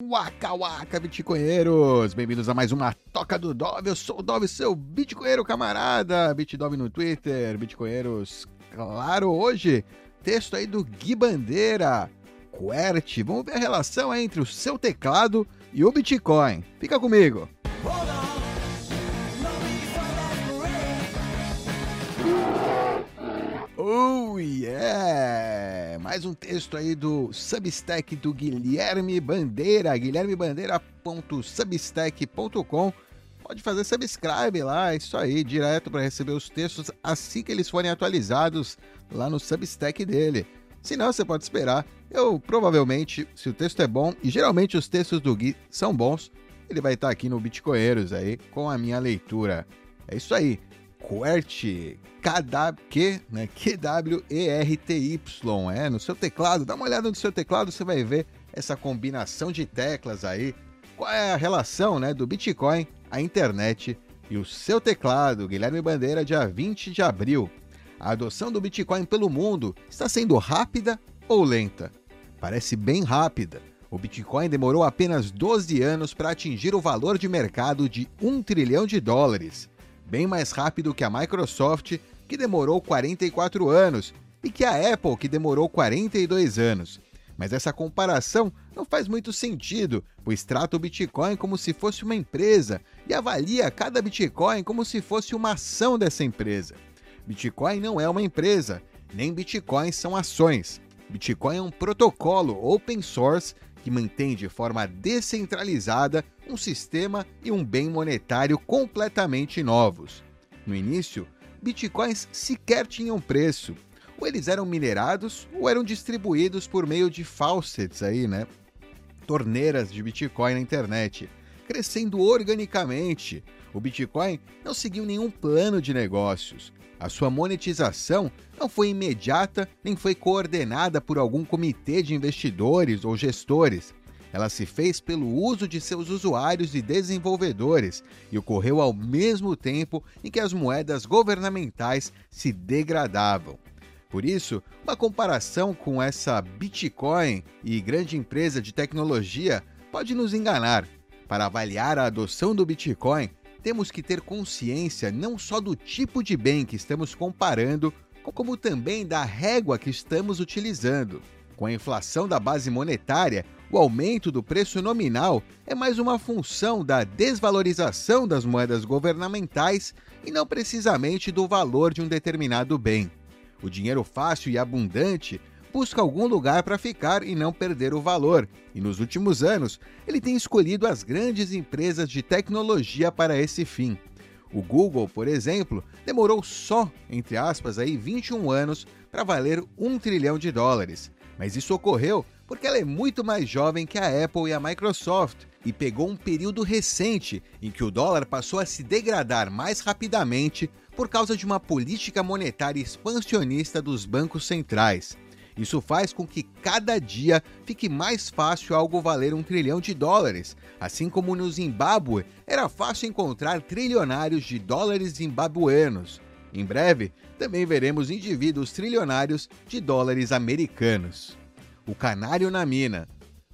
Waka Waka Bitcoinheiros! Bem-vindos a mais uma Toca do Dove. Eu sou o Dove, seu Bitcoinheiro camarada. Bitdove no Twitter, Bitcoinheiros, claro, hoje, texto aí do Gui Bandeira, QWERTY. Vamos ver a relação entre o seu teclado e o Bitcoin. Fica comigo! Oh yeah! Mais um texto aí do Substack do Guilherme Bandeira, guilhermebandeira.substack.com. Pode fazer subscribe lá, isso aí, direto para receber os textos assim que eles forem atualizados lá no Substack dele. Se não, você pode esperar. Eu provavelmente, se o texto é bom, e geralmente os textos do Gui são bons, ele vai estar aqui no Bitcoinheiros aí com a minha leitura. É isso aí. QWERTY, K-W, né? Q-W-E-R-T-Y, é, no seu teclado. Dá uma olhada no seu teclado, você vai ver essa combinação de teclas aí. Qual é a relação, né, do Bitcoin, a internet e o seu teclado? Guilherme Bandeira, dia 20 de abril. A adoção do Bitcoin pelo mundo está sendo rápida ou lenta? Parece bem rápida. O Bitcoin demorou apenas 12 anos para atingir o valor de mercado de 1 trilhão de dólares bem mais rápido que a Microsoft, que demorou 44 anos, e que a Apple, que demorou 42 anos. Mas essa comparação não faz muito sentido, pois trata o Bitcoin como se fosse uma empresa e avalia cada Bitcoin como se fosse uma ação dessa empresa. Bitcoin não é uma empresa, nem Bitcoins são ações. Bitcoin é um protocolo open source que mantém de forma descentralizada um sistema e um bem monetário completamente novos. No início, bitcoins sequer tinham preço. Ou eles eram minerados ou eram distribuídos por meio de faucets aí, né? Torneiras de Bitcoin na internet, crescendo organicamente. O Bitcoin não seguiu nenhum plano de negócios. A sua monetização não foi imediata nem foi coordenada por algum comitê de investidores ou gestores. Ela se fez pelo uso de seus usuários e desenvolvedores e ocorreu ao mesmo tempo em que as moedas governamentais se degradavam. Por isso, uma comparação com essa Bitcoin e grande empresa de tecnologia pode nos enganar. Para avaliar a adoção do Bitcoin, temos que ter consciência não só do tipo de bem que estamos comparando, como também da régua que estamos utilizando. Com a inflação da base monetária, o aumento do preço nominal é mais uma função da desvalorização das moedas governamentais e não precisamente do valor de um determinado bem. O dinheiro fácil e abundante busca algum lugar para ficar e não perder o valor, e nos últimos anos ele tem escolhido as grandes empresas de tecnologia para esse fim. O Google, por exemplo, demorou só, entre aspas, aí 21 anos para valer um trilhão de dólares. Mas isso ocorreu porque ela é muito mais jovem que a Apple e a Microsoft e pegou um período recente em que o dólar passou a se degradar mais rapidamente por causa de uma política monetária expansionista dos bancos centrais. Isso faz com que cada dia fique mais fácil algo valer um trilhão de dólares, assim como no Zimbábue era fácil encontrar trilionários de dólares zimbabuenos. Em breve, também veremos indivíduos trilionários de dólares americanos. O canário na mina.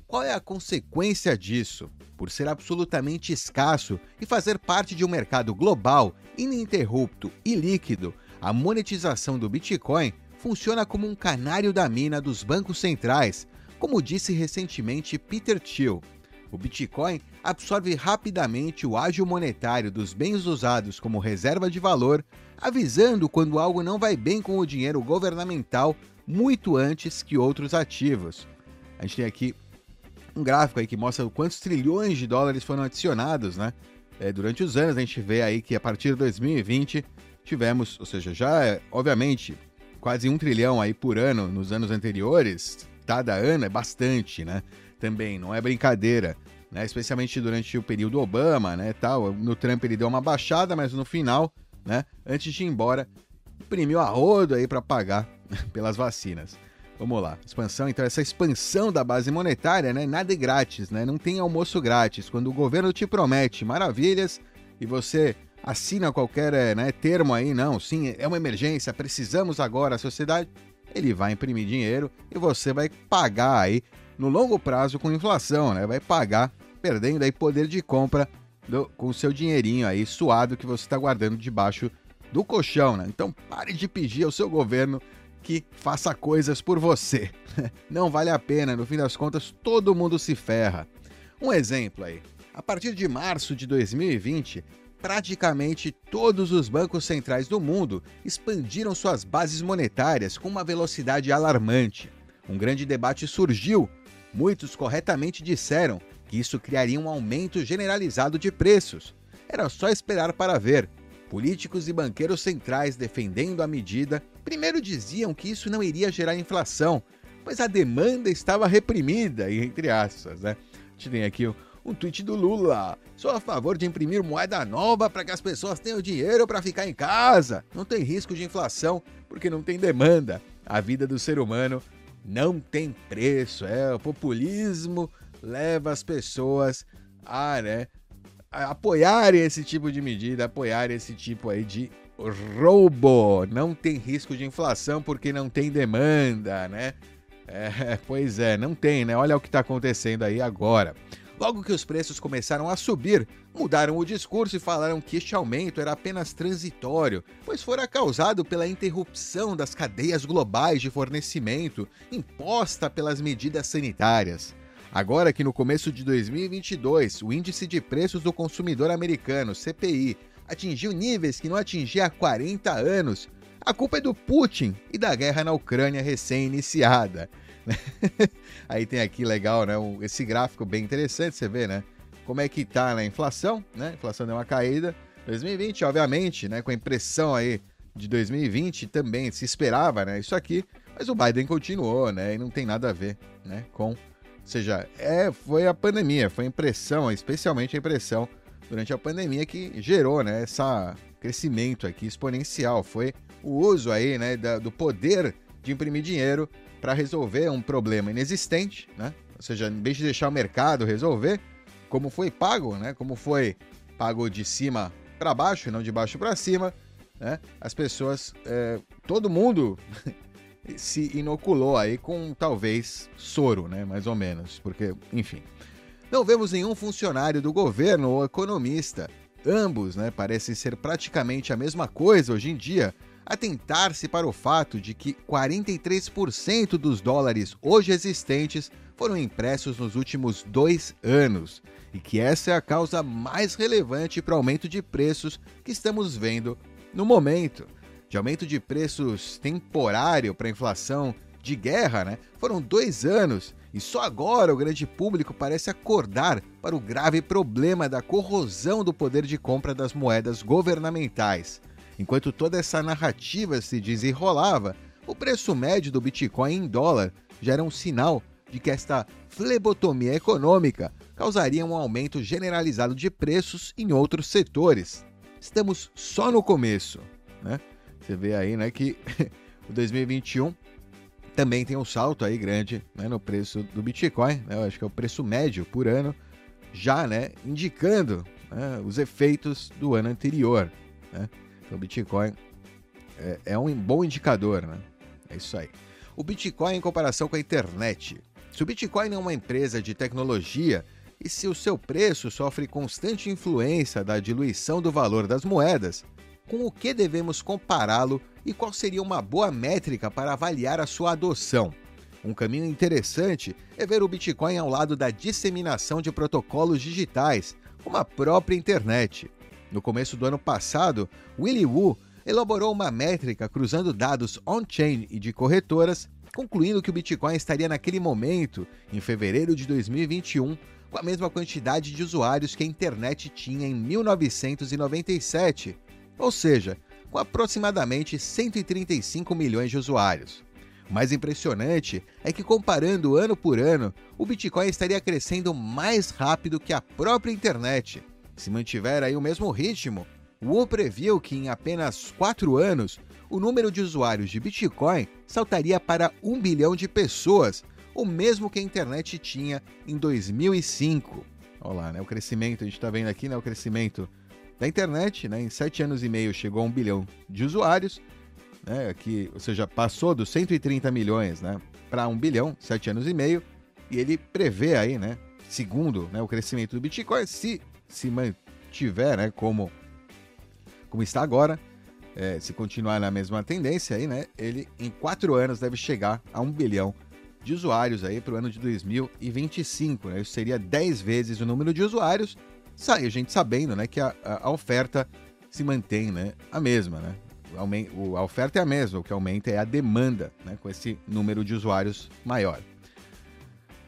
Qual é a consequência disso? Por ser absolutamente escasso e fazer parte de um mercado global, ininterrupto e líquido, a monetização do Bitcoin funciona como um canário da mina dos bancos centrais, como disse recentemente Peter Thiel. O Bitcoin absorve rapidamente o ágio monetário dos bens usados como reserva de valor, avisando quando algo não vai bem com o dinheiro governamental muito antes que outros ativos. A gente tem aqui um gráfico aí que mostra quantos trilhões de dólares foram adicionados, né? É, durante os anos a gente vê aí que a partir de 2020 tivemos, ou seja, já obviamente quase um trilhão aí por ano nos anos anteriores, cada ano é bastante, né? Também, não é brincadeira. Né? Especialmente durante o período Obama, né, tal. No Trump ele deu uma baixada, mas no final, né, antes de ir embora, imprimiu a rodo aí para pagar pelas vacinas. Vamos lá, expansão, então essa expansão da base monetária, né, nada é grátis, né? Não tem almoço grátis. Quando o governo te promete maravilhas e você assina qualquer eh, né, termo aí, não, sim, é uma emergência, precisamos agora, a sociedade, ele vai imprimir dinheiro e você vai pagar aí no longo prazo com inflação, né? Vai pagar perdendo aí poder de compra do, com o seu dinheirinho aí suado que você está guardando debaixo do colchão, né? Então pare de pedir ao seu governo que faça coisas por você. Não vale a pena, no fim das contas todo mundo se ferra. Um exemplo aí. A partir de março de 2020, praticamente todos os bancos centrais do mundo expandiram suas bases monetárias com uma velocidade alarmante. Um grande debate surgiu. Muitos corretamente disseram que isso criaria um aumento generalizado de preços. Era só esperar para ver. Políticos e banqueiros centrais defendendo a medida primeiro diziam que isso não iria gerar inflação, pois a demanda estava reprimida, entre aspas, né? A gente tem aqui um tweet do Lula. Sou a favor de imprimir moeda nova para que as pessoas tenham dinheiro para ficar em casa. Não tem risco de inflação porque não tem demanda. A vida do ser humano não tem preço. É, o populismo leva as pessoas a, né, a apoiarem esse tipo de medida, apoiarem esse tipo aí de roubo. Não tem risco de inflação porque não tem demanda, né? É, pois é, não tem, né? Olha o que está acontecendo aí agora. Logo que os preços começaram a subir, mudaram o discurso e falaram que este aumento era apenas transitório, pois fora causado pela interrupção das cadeias globais de fornecimento imposta pelas medidas sanitárias. Agora que no começo de 2022, o índice de preços do consumidor americano, CPI, atingiu níveis que não atingia há 40 anos, a culpa é do Putin e da guerra na Ucrânia recém-iniciada. Aí tem aqui legal, né? Esse gráfico bem interessante, você vê, né? Como é que tá na inflação, né? A inflação deu uma caída. 2020, obviamente, né? Com a impressão aí de 2020 também se esperava, né? Isso aqui, mas o Biden continuou, né? E não tem nada a ver, né? Com, ou seja, é, foi a pandemia, foi a impressão, especialmente a impressão durante a pandemia que gerou, né? Essa crescimento aqui exponencial, foi o uso aí, né? Da, do poder de imprimir dinheiro para resolver um problema inexistente, né? Ou seja, em vez de deixar o mercado resolver, como foi pago, né? Como foi pago de cima para baixo e não de baixo para cima, né? As pessoas, é, todo mundo se inoculou aí com talvez soro, né? Mais ou menos, porque, enfim. Não vemos nenhum funcionário do governo ou economista. Ambos, né, parecem ser praticamente a mesma coisa hoje em dia, atentar-se para o fato de que 43% dos dólares hoje existentes foram impressos nos últimos dois anos e que essa é a causa mais relevante para o aumento de preços que estamos vendo no momento. De aumento de preços temporário para a inflação de guerra, né? Foram dois anos e só agora o grande público parece acordar para o grave problema da corrosão do poder de compra das moedas governamentais. Enquanto toda essa narrativa se desenrolava, o preço médio do Bitcoin em dólar já era um sinal de que esta flebotomia econômica causaria um aumento generalizado de preços em outros setores. Estamos só no começo, né? Você vê aí, né, que o 2021 também tem um salto aí grande né, no preço do Bitcoin, né? Eu acho que é o preço médio por ano, já, né, indicando né, os efeitos do ano anterior, né? Então, o Bitcoin é, é um bom indicador, né? É isso aí. O Bitcoin em comparação com a internet. Se o Bitcoin é uma empresa de tecnologia e se o seu preço sofre constante influência da diluição do valor das moedas, com o que devemos compará-lo e qual seria uma boa métrica para avaliar a sua adoção? Um caminho interessante é ver o Bitcoin ao lado da disseminação de protocolos digitais, como a própria internet. No começo do ano passado, Willy Woo elaborou uma métrica cruzando dados on-chain e de corretoras, concluindo que o Bitcoin estaria naquele momento, em fevereiro de 2021, com a mesma quantidade de usuários que a internet tinha em 1997, ou seja, com aproximadamente 135 milhões de usuários. O mais impressionante é que, comparando ano por ano, o Bitcoin estaria crescendo mais rápido que a própria internet. Se mantiver aí o mesmo ritmo, o previu que em apenas 4 anos, o número de usuários de Bitcoin saltaria para 1 bilhão de pessoas, o mesmo que a internet tinha em 2005. Olha lá, né? O crescimento, a gente está vendo aqui, né? O crescimento da internet, né? Em 7 anos e meio chegou a 1 bilhão de usuários, né? Aqui, ou seja, passou dos 130 milhões, né? Para 1 bilhão, 7 anos e meio. E ele prevê aí, né, segundo né, o crescimento do Bitcoin, se se mantiver né, como, como está agora, é, se continuar na mesma tendência aí, né, ele em quatro anos deve chegar a um bilhão de usuários aí para o ano de 2025. Né? Isso seria 10 vezes o número de usuários, a gente sabendo né, que a, a, oferta se mantém né, a mesma. Né? A oferta é a mesma, o que aumenta é a demanda né, com esse número de usuários maior.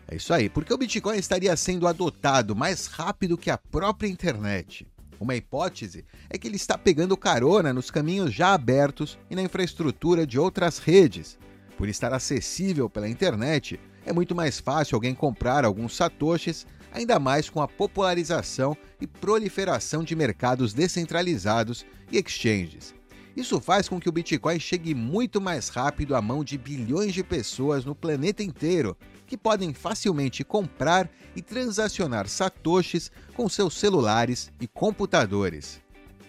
É isso aí, porque o Bitcoin estaria sendo adotado mais rápido que a própria internet. Uma hipótese é que ele está pegando carona nos caminhos já abertos e na infraestrutura de outras redes, por estar acessível pela internet, é muito mais fácil alguém comprar alguns satoshis, ainda mais com a popularização e proliferação de mercados descentralizados e exchanges. Isso faz com que o Bitcoin chegue muito mais rápido à mão de bilhões de pessoas no planeta inteiro, que podem facilmente comprar e transacionar satoshis com seus celulares e computadores.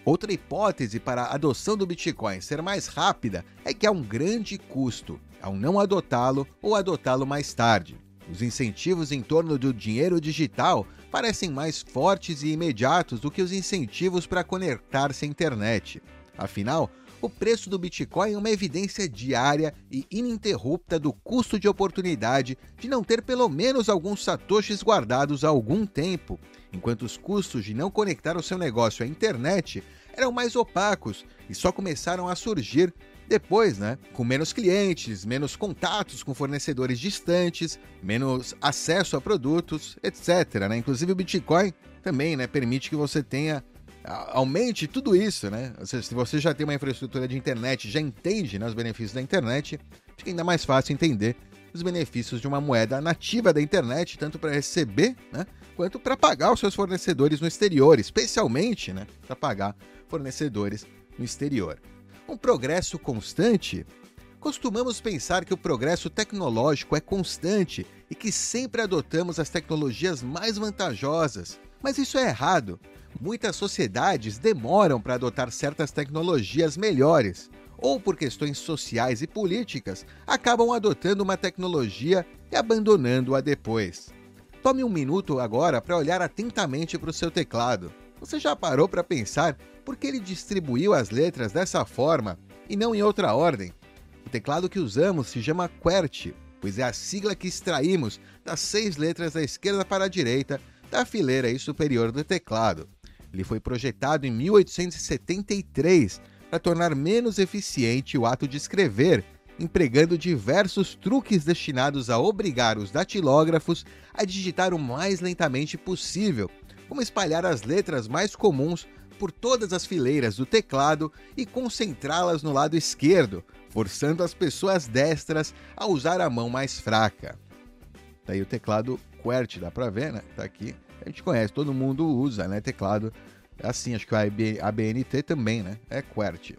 Outra hipótese para a adoção do Bitcoin ser mais rápida é que há um grande custo ao não adotá-lo ou adotá-lo mais tarde. Os incentivos em torno do dinheiro digital parecem mais fortes e imediatos do que os incentivos para conectar-se à internet. Afinal, o preço do Bitcoin é uma evidência diária e ininterrupta do custo de oportunidade de não ter pelo menos alguns satoshis guardados há algum tempo, enquanto os custos de não conectar o seu negócio à internet eram mais opacos e só começaram a surgir depois, né, com menos clientes, menos contatos com fornecedores distantes, menos acesso a produtos, etc. Né? Inclusive o Bitcoin também né, permite que você tenha aumente tudo isso, né? Se você já tem uma infraestrutura de internet, já entende né, os benefícios da internet, fica ainda mais fácil entender os benefícios de uma moeda nativa da internet, tanto para receber, né, quanto para pagar os seus fornecedores no exterior, especialmente, né, para pagar fornecedores no exterior. Um progresso constante? Costumamos pensar que o progresso tecnológico é constante e que sempre adotamos as tecnologias mais vantajosas. Mas isso é errado. Muitas sociedades demoram para adotar certas tecnologias melhores, ou por questões sociais e políticas, acabam adotando uma tecnologia e abandonando-a depois. Tome um minuto agora para olhar atentamente para o seu teclado. Você já parou para pensar por que ele distribuiu as letras dessa forma e não em outra ordem? O teclado que usamos se chama QWERTY, pois é a sigla que extraímos das seis letras da esquerda para a direita da fileira superior do teclado. Ele foi projetado em 1873 para tornar menos eficiente o ato de escrever, empregando diversos truques destinados a obrigar os datilógrafos a digitar o mais lentamente possível, como espalhar as letras mais comuns por todas as fileiras do teclado e concentrá-las no lado esquerdo, forçando as pessoas destras a usar a mão mais fraca. Daí o teclado QWERTY, dá para ver, né? Tá aqui a gente conhece, todo mundo usa, né? Teclado assim, acho que a ABNT também, né? É QWERTY.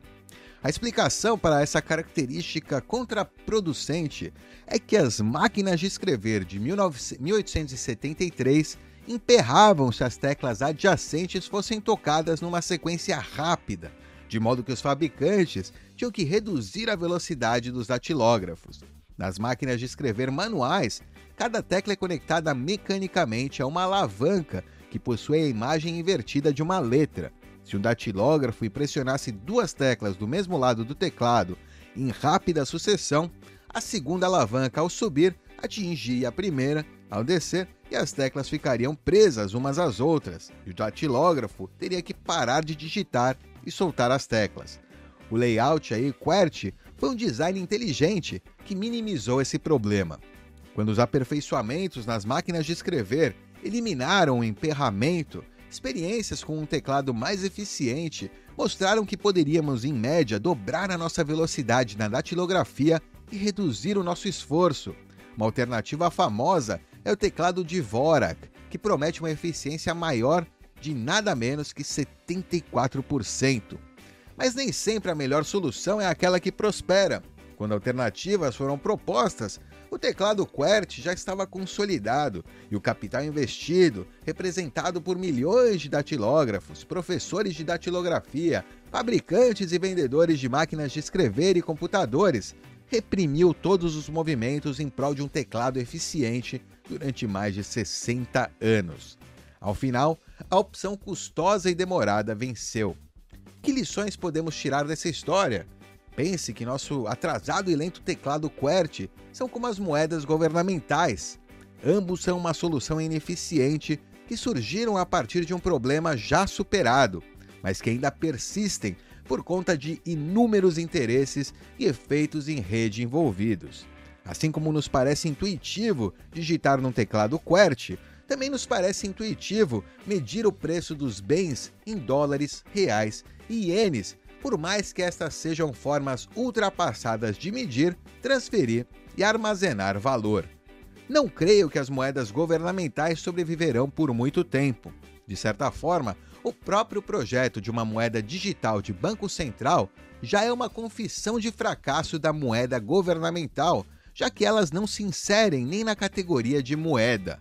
A explicação para essa característica contraproducente é que as máquinas de escrever de 1873 emperravam se as teclas adjacentes fossem tocadas numa sequência rápida, de modo que os fabricantes tinham que reduzir a velocidade dos datilógrafos. Nas máquinas de escrever manuais, Cada tecla é conectada mecanicamente a uma alavanca que possui a imagem invertida de uma letra. Se um datilógrafo pressionasse duas teclas do mesmo lado do teclado em rápida sucessão, a segunda alavanca, ao subir, atingia a primeira ao descer e as teclas ficariam presas umas às outras, e o datilógrafo teria que parar de digitar e soltar as teclas. O layout aí, QWERTY, foi um design inteligente que minimizou esse problema. Quando os aperfeiçoamentos nas máquinas de escrever eliminaram o emperramento, experiências com um teclado mais eficiente mostraram que poderíamos, em média, dobrar a nossa velocidade na datilografia e reduzir o nosso esforço. Uma alternativa famosa é o teclado de Dvorak, que promete uma eficiência maior de nada menos que 74%. Mas nem sempre a melhor solução é aquela que prospera. Quando alternativas foram propostas, o teclado QWERTY já estava consolidado e o capital investido, representado por milhões de datilógrafos, professores de datilografia, fabricantes e vendedores de máquinas de escrever e computadores, reprimiu todos os movimentos em prol de um teclado eficiente durante mais de 60 anos. Ao final, a opção custosa e demorada venceu. Que lições podemos tirar dessa história? Pense que nosso atrasado e lento teclado QWERTY são como as moedas governamentais. Ambos são uma solução ineficiente que surgiram a partir de um problema já superado, mas que ainda persistem por conta de inúmeros interesses e efeitos em rede envolvidos. Assim como nos parece intuitivo digitar num teclado QWERTY, também nos parece intuitivo medir o preço dos bens em dólares, reais e ienes, por mais que estas sejam formas ultrapassadas de medir, transferir e armazenar valor. Não creio que as moedas governamentais sobreviverão por muito tempo. De certa forma, o próprio projeto de uma moeda digital de Banco Central já é uma confissão de fracasso da moeda governamental, já que elas não se inserem nem na categoria de moeda.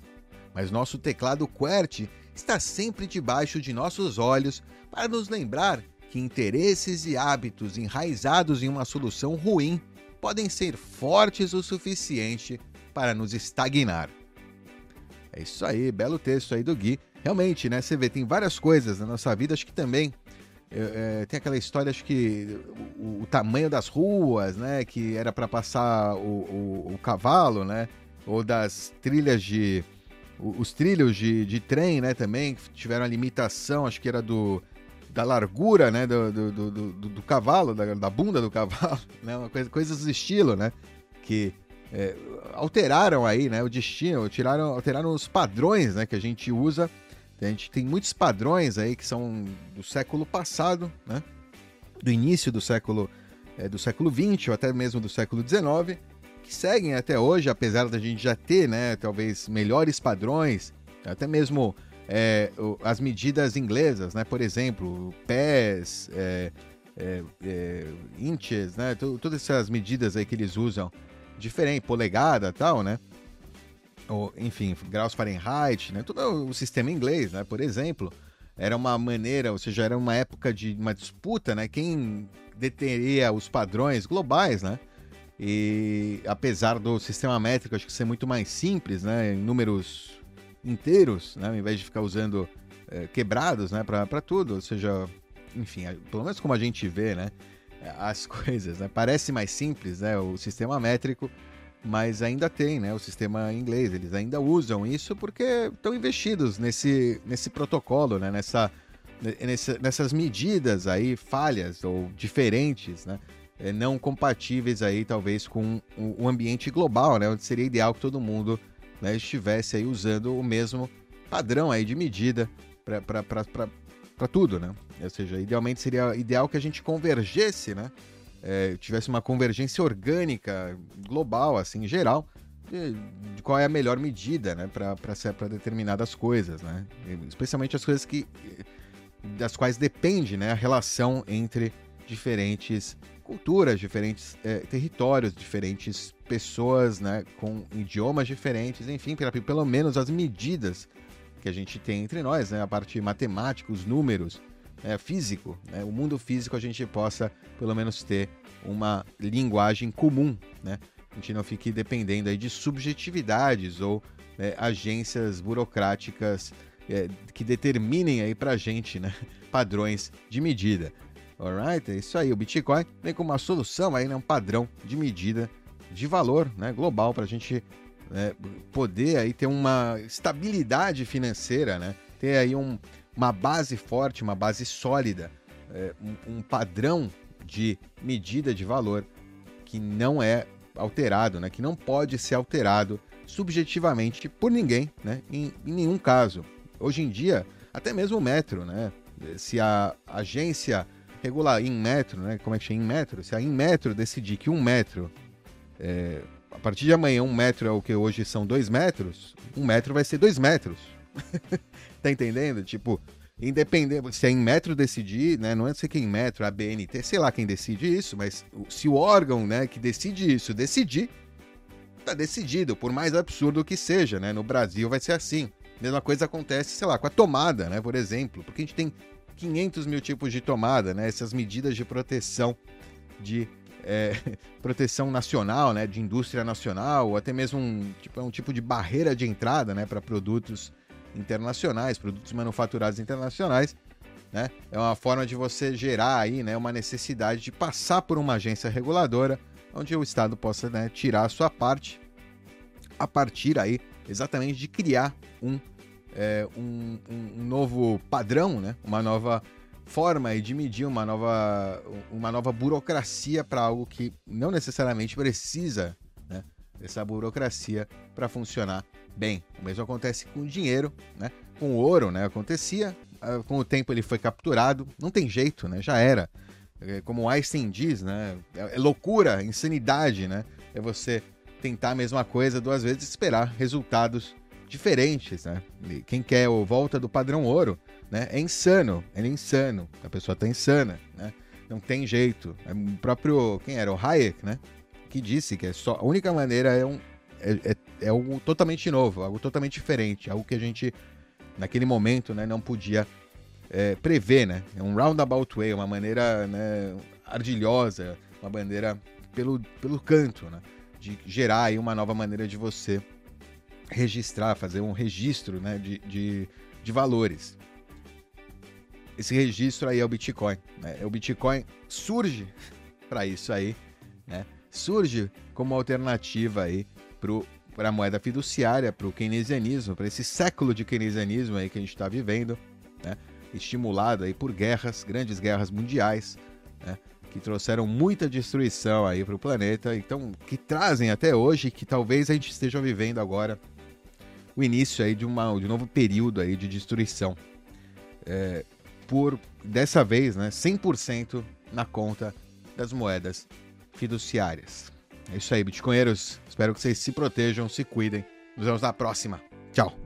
Mas nosso teclado QWERTY está sempre debaixo de nossos olhos para nos lembrar que interesses e hábitos enraizados em uma solução ruim podem ser fortes o suficiente para nos estagnar. É isso aí, belo texto aí do Gui. Realmente, né? Você vê, tem várias coisas na nossa vida, acho que também. É, tem aquela história, acho que o, o, tamanho das ruas, né? Que era para passar o, o, o, cavalo, né? Ou das trilhas de. Os trilhos de, de trem, né? Também tiveram a limitação, acho que era do da largura, né, do, do, do, do, cavalo, da, da, bunda do cavalo, né, uma coisa, coisas do estilo, né, que é, alteraram aí, né, o destino, tiraram, alteraram os padrões, né, que a gente usa. A gente tem muitos padrões aí que são do século passado, né, do início do século é, do século 20 ou até mesmo do século 19, que seguem até hoje, apesar da gente já ter, né, talvez melhores padrões, até mesmo é, as medidas inglesas, né, por exemplo, pés, é, é, é inches, né, todas essas medidas aí que eles usam diferente, polegada tal, né? Ou, enfim, graus Fahrenheit, né? Todo o sistema inglês, né? Por exemplo, era uma maneira, ou seja, era uma época de uma disputa, né? Quem deteria os padrões globais, né? E apesar do sistema métrico acho que ser muito mais simples, né? Em números inteiros, né? Ao invés de ficar usando é, quebrados, né? Para tudo, ou seja, enfim, pelo menos como a gente vê, né? as coisas. Né? Parece mais simples né? o sistema métrico, mas ainda tem né? o sistema inglês. Eles ainda usam isso porque estão investidos nesse, nesse protocolo, né? nessa, nessa, nessas medidas aí falhas ou diferentes, né? É, não compatíveis aí talvez com o ambiente global, né? onde seria ideal que todo mundo né, estivesse aí usando o mesmo padrão aí de medida para tudo, né? Ou seja, idealmente seria ideal que a gente convergesse, né? É, tivesse uma convergência orgânica global, assim, geral, de, de qual é a melhor medida, né, para determinadas coisas, né? Especialmente as coisas que das quais depende, né, a relação entre diferentes culturas, diferentes é, territórios, diferentes pessoas, né, com idiomas diferentes, enfim, pelo menos as medidas que a gente tem entre nós, né? A parte matemática, os números, é, físico, né? o mundo físico a gente possa pelo menos ter uma linguagem comum, né? A gente não fique dependendo aí de subjetividades ou é, agências burocráticas é, que determinem aí pra gente, né? Padrões de medida. Alright? É isso aí. O Bitcoin vem com uma solução aí, né? Um padrão de medida de valor, né? Global para a gente né, poder aí ter uma estabilidade financeira, né? Ter aí um, uma base forte, uma base sólida, é, um, um, padrão de medida de valor que não é alterado, né? Que não pode ser alterado subjetivamente por ninguém, né? Em, em nenhum caso. Hoje em dia, até mesmo o metro, né? Se a agência regular em metro, né? Como é que chama? Em metro? Se a em metro decidir que um metro é, a partir de amanhã, um metro é o que hoje são dois metros, um metro vai ser dois metros. tá entendendo? Tipo, independente, se é em metro decidir, né? Não é ser quem em metro, a BNT, sei lá quem decide isso, mas se o órgão, né, que decide isso decidir, tá decidido, por mais absurdo que seja, né? No Brasil vai ser assim. Mesma coisa acontece, sei lá, com a tomada, né? Por exemplo, porque a gente tem 500 mil tipos de tomada, né? Essas medidas de proteção de é, proteção nacional, né, de indústria nacional, ou até mesmo um tipo, um tipo de barreira de entrada né, para produtos internacionais, produtos manufaturados internacionais. Né? É uma forma de você gerar aí, né, uma necessidade de passar por uma agência reguladora, onde o Estado possa né, tirar a sua parte, a partir aí exatamente de criar um, é, um, um, novo padrão, né? uma nova forma de medir, uma nova, uma nova burocracia para algo que não necessariamente precisa né, dessa burocracia para funcionar bem. O mesmo acontece com o dinheiro, né? com o ouro, né? acontecia, ah, com o tempo ele foi capturado, não tem jeito, né? já era. É, como Einstein diz, né? É, é loucura, insanidade, né? É você tentar a mesma coisa duas vezes e esperar resultados diferentes, né? Quem quer o volta do padrão ouro, né? É insano, é insano. A pessoa tá insana, né? Não tem jeito. É o próprio, quem era? O Hayek, né? Que disse que é só, a única maneira é um é, é, é algo totalmente novo, algo totalmente diferente, algo que a gente naquele momento, né, não podia é, prever, né? É um roundabout way, uma maneira né, ardilhosa, uma bandeira pelo, pelo canto, né? De gerar aí uma nova maneira de você registrar, fazer um registro né, de, de, de valores. Esse registro aí é o Bitcoin. Né? O Bitcoin surge para isso aí, né? Surge como alternativa aí para a moeda fiduciária, para o keynesianismo, para esse século de keynesianismo aí que a gente está vivendo, né? estimulado aí por guerras, grandes guerras mundiais, né? que trouxeram muita destruição aí para o planeta, então que trazem até hoje, que talvez a gente esteja vivendo agora o início aí de, uma, de um novo período aí de destruição. É, por, dessa vez, né, 100% na conta das moedas fiduciárias. É isso aí, bitcoinheiros. Espero que vocês se protejam, se cuidem. Nos vemos na próxima. Tchau.